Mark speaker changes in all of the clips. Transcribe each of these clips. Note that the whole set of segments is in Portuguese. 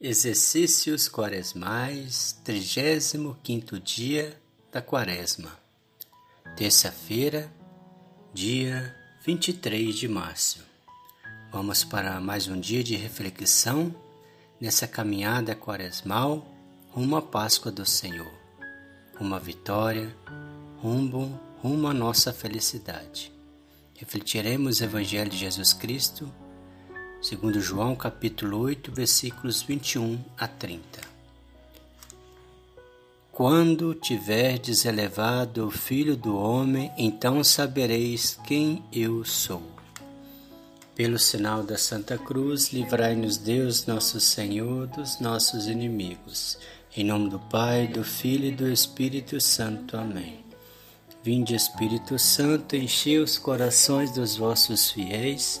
Speaker 1: Exercícios Quaresmais, 35 dia da Quaresma. Terça-feira, dia 23 de março. Vamos para mais um dia de reflexão nessa caminhada quaresmal rumo à Páscoa do Senhor, rumo à vitória, rumo, rumo à nossa felicidade. Refletiremos o Evangelho de Jesus Cristo segundo João capítulo 8, versículos 21 a 30. Quando tiverdes elevado o Filho do Homem, então sabereis quem eu sou. Pelo sinal da Santa Cruz, livrai-nos Deus, nosso Senhor, dos nossos inimigos. Em nome do Pai, do Filho e do Espírito Santo. Amém. Vinde, Espírito Santo, enchei os corações dos vossos fiéis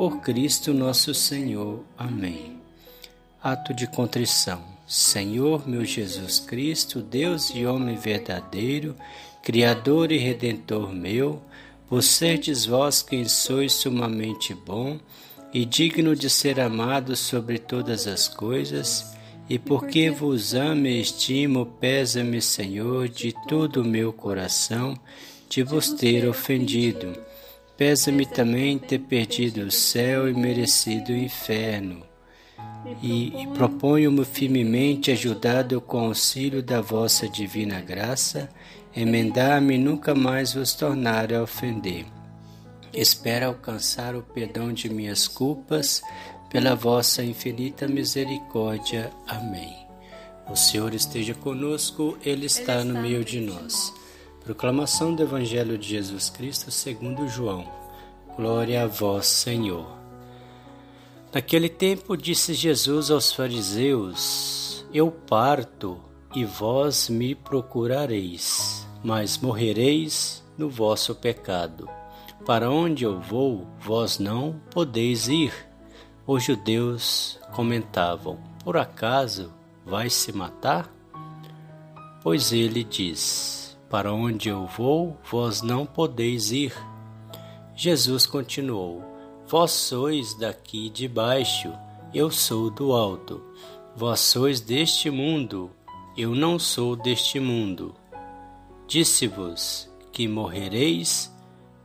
Speaker 1: por Cristo nosso Senhor. Amém. Ato de contrição. Senhor meu Jesus Cristo, Deus e homem verdadeiro, Criador e Redentor meu, por serdes vós quem sois sumamente bom e digno de ser amado sobre todas as coisas, e porque vos amo e estimo, pesa-me, Senhor, de todo o meu coração, de vos ter ofendido Pesa-me também ter perdido o céu e merecido o inferno. E, e proponho-me firmemente, ajudado com o auxílio da vossa divina graça, emendar-me e nunca mais vos tornar a ofender. Espero alcançar o perdão de minhas culpas pela vossa infinita misericórdia. Amém. O Senhor esteja conosco, Ele está no meio de nós. Proclamação do Evangelho de Jesus Cristo segundo João. Glória a vós, Senhor. Naquele tempo disse Jesus aos fariseus: Eu parto e vós me procurareis, mas morrereis no vosso pecado. Para onde eu vou, vós não podeis ir. Os judeus comentavam: Por acaso vai se matar? Pois ele diz: para onde eu vou, vós não podeis ir. Jesus continuou: Vós sois daqui de baixo, eu sou do alto. Vós sois deste mundo, eu não sou deste mundo. Disse-vos que morrereis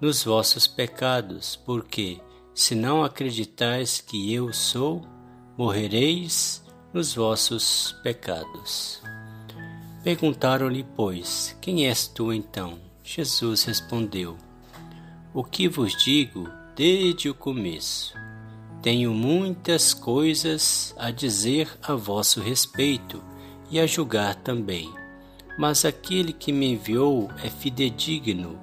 Speaker 1: nos vossos pecados, porque, se não acreditais que eu sou, morrereis nos vossos pecados. Perguntaram-lhe, pois, quem és tu então? Jesus respondeu: O que vos digo desde o começo. Tenho muitas coisas a dizer a vosso respeito e a julgar também. Mas aquele que me enviou é fidedigno,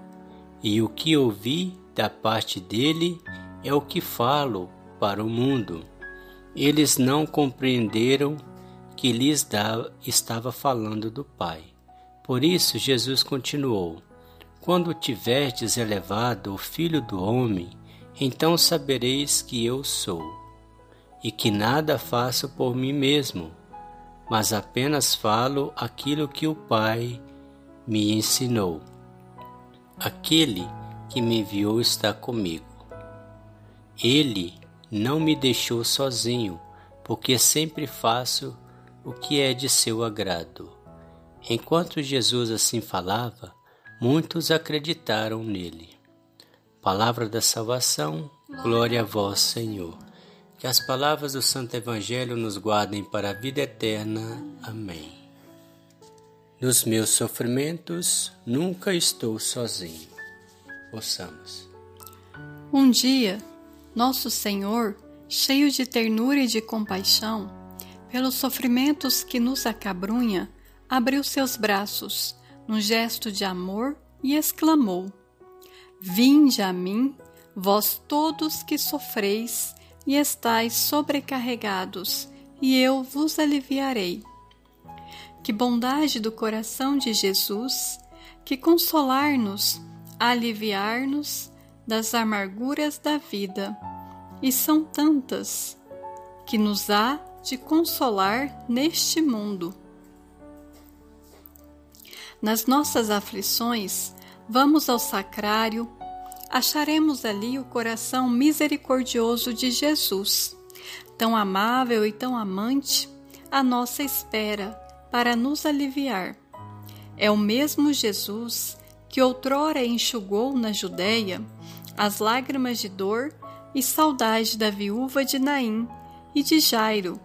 Speaker 1: e o que ouvi da parte dele é o que falo para o mundo. Eles não compreenderam que lhes dava, estava falando do Pai. Por isso Jesus continuou: Quando tiverdes elevado o Filho do Homem, então sabereis que eu sou, e que nada faço por mim mesmo, mas apenas falo aquilo que o Pai me ensinou. Aquele que me enviou está comigo. Ele não me deixou sozinho, porque sempre faço o que é de seu agrado. Enquanto Jesus assim falava, muitos acreditaram nele. Palavra da salvação, glória a vós, Senhor. Que as palavras do Santo Evangelho nos guardem para a vida eterna. Amém. Nos meus sofrimentos, nunca estou sozinho. Ouçamos.
Speaker 2: Um dia, nosso Senhor, cheio de ternura e de compaixão, pelos sofrimentos que nos acabrunha, abriu seus braços num gesto de amor e exclamou: Vinde a mim, vós todos que sofreis e estáis sobrecarregados, e eu vos aliviarei. que bondade do coração de Jesus, que consolar-nos, aliviar-nos das amarguras da vida. E são tantas que nos há de consolar neste mundo. Nas nossas aflições, vamos ao sacrário, acharemos ali o coração misericordioso de Jesus, tão amável e tão amante, à nossa espera para nos aliviar. É o mesmo Jesus que outrora enxugou na Judéia as lágrimas de dor e saudade da viúva de Naim e de Jairo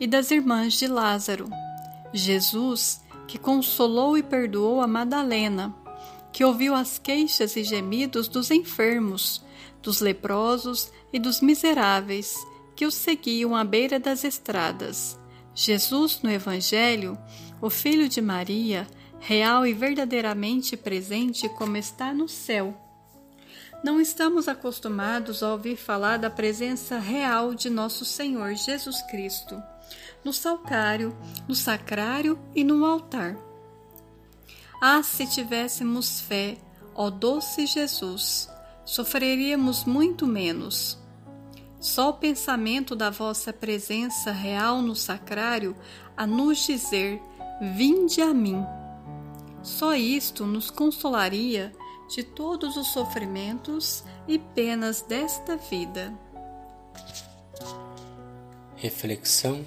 Speaker 2: e das irmãs de Lázaro. Jesus, que consolou e perdoou a Madalena, que ouviu as queixas e gemidos dos enfermos, dos leprosos e dos miseráveis que os seguiam à beira das estradas. Jesus, no Evangelho, o Filho de Maria, real e verdadeiramente presente como está no céu. Não estamos acostumados a ouvir falar da presença real de nosso Senhor Jesus Cristo no salcário, no sacrário e no altar. Ah, se tivéssemos fé, ó doce Jesus, sofreríamos muito menos. Só o pensamento da vossa presença real no sacrário a nos dizer: Vinde a mim. Só isto nos consolaria de todos os sofrimentos e penas desta vida.
Speaker 1: Reflexão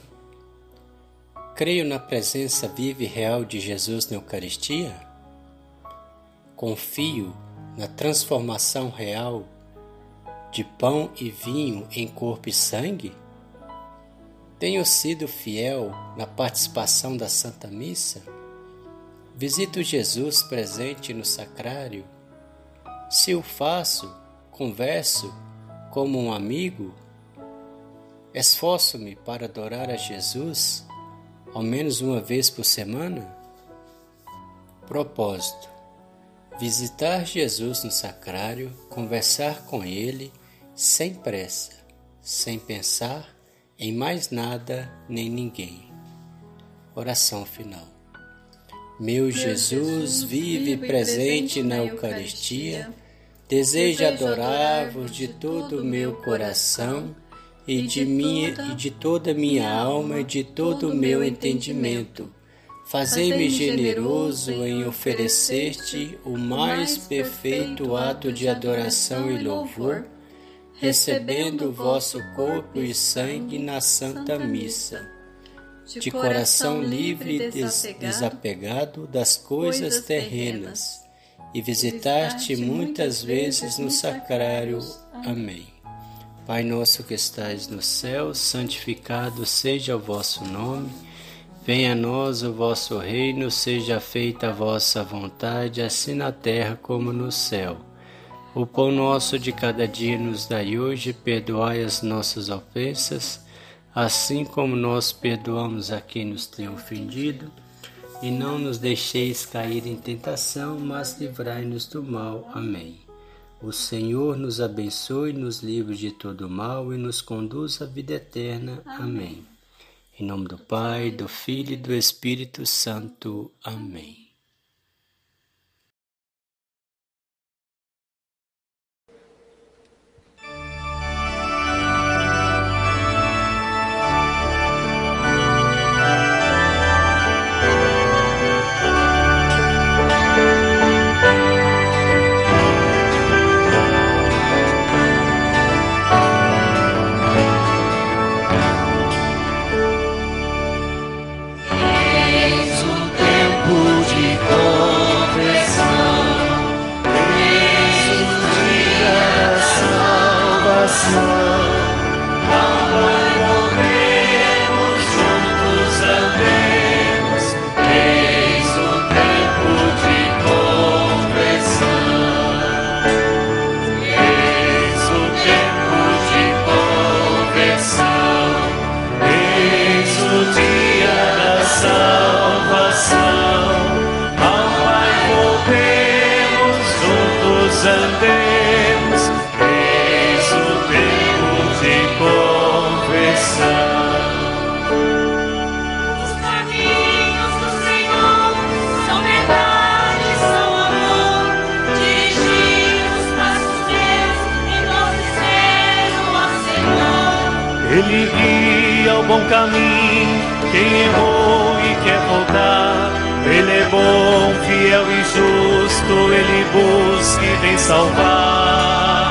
Speaker 1: Creio na presença viva e real de Jesus na Eucaristia? Confio na transformação real de pão e vinho em corpo e sangue? Tenho sido fiel na participação da Santa Missa? Visito Jesus presente no sacrário? Se o faço, converso como um amigo? Esforço-me para adorar a Jesus ao menos uma vez por semana? Propósito: visitar Jesus no sacrário, conversar com Ele sem pressa, sem pensar em mais nada nem ninguém. Oração final. Meu Jesus vive presente na Eucaristia, deseja adorar-vos de todo o meu coração e de minha e de toda minha alma e de todo o meu entendimento. Fazei-me generoso em oferecer-te o mais perfeito ato de adoração e louvor, recebendo o vosso corpo e sangue na Santa Missa. De coração livre e desapegado das coisas terrenas, e visitar-te muitas vezes no sacrário. Amém. Pai nosso que estais no céu, santificado seja o vosso nome. Venha a nós o vosso reino, seja feita a vossa vontade, assim na terra como no céu. O pão nosso de cada dia nos dai hoje, perdoai as nossas ofensas, assim como nós perdoamos a quem nos tem ofendido. E não nos deixeis cair em tentação, mas livrai-nos do mal. Amém. O Senhor nos abençoe, nos livre de todo mal e nos conduz à vida eterna. Amém. Em nome do Pai, do Filho e do Espírito Santo. Amém. vós andemos, eis o tempo de confissão.
Speaker 2: Os caminhos do Senhor são verdade, são amor. Dirigir os passos meus e confiseram ao Senhor.
Speaker 1: Ele guia o bom
Speaker 3: caminho, quem errou e quer voltar ele é bom, fiel e justo, ele busca e vem salvar.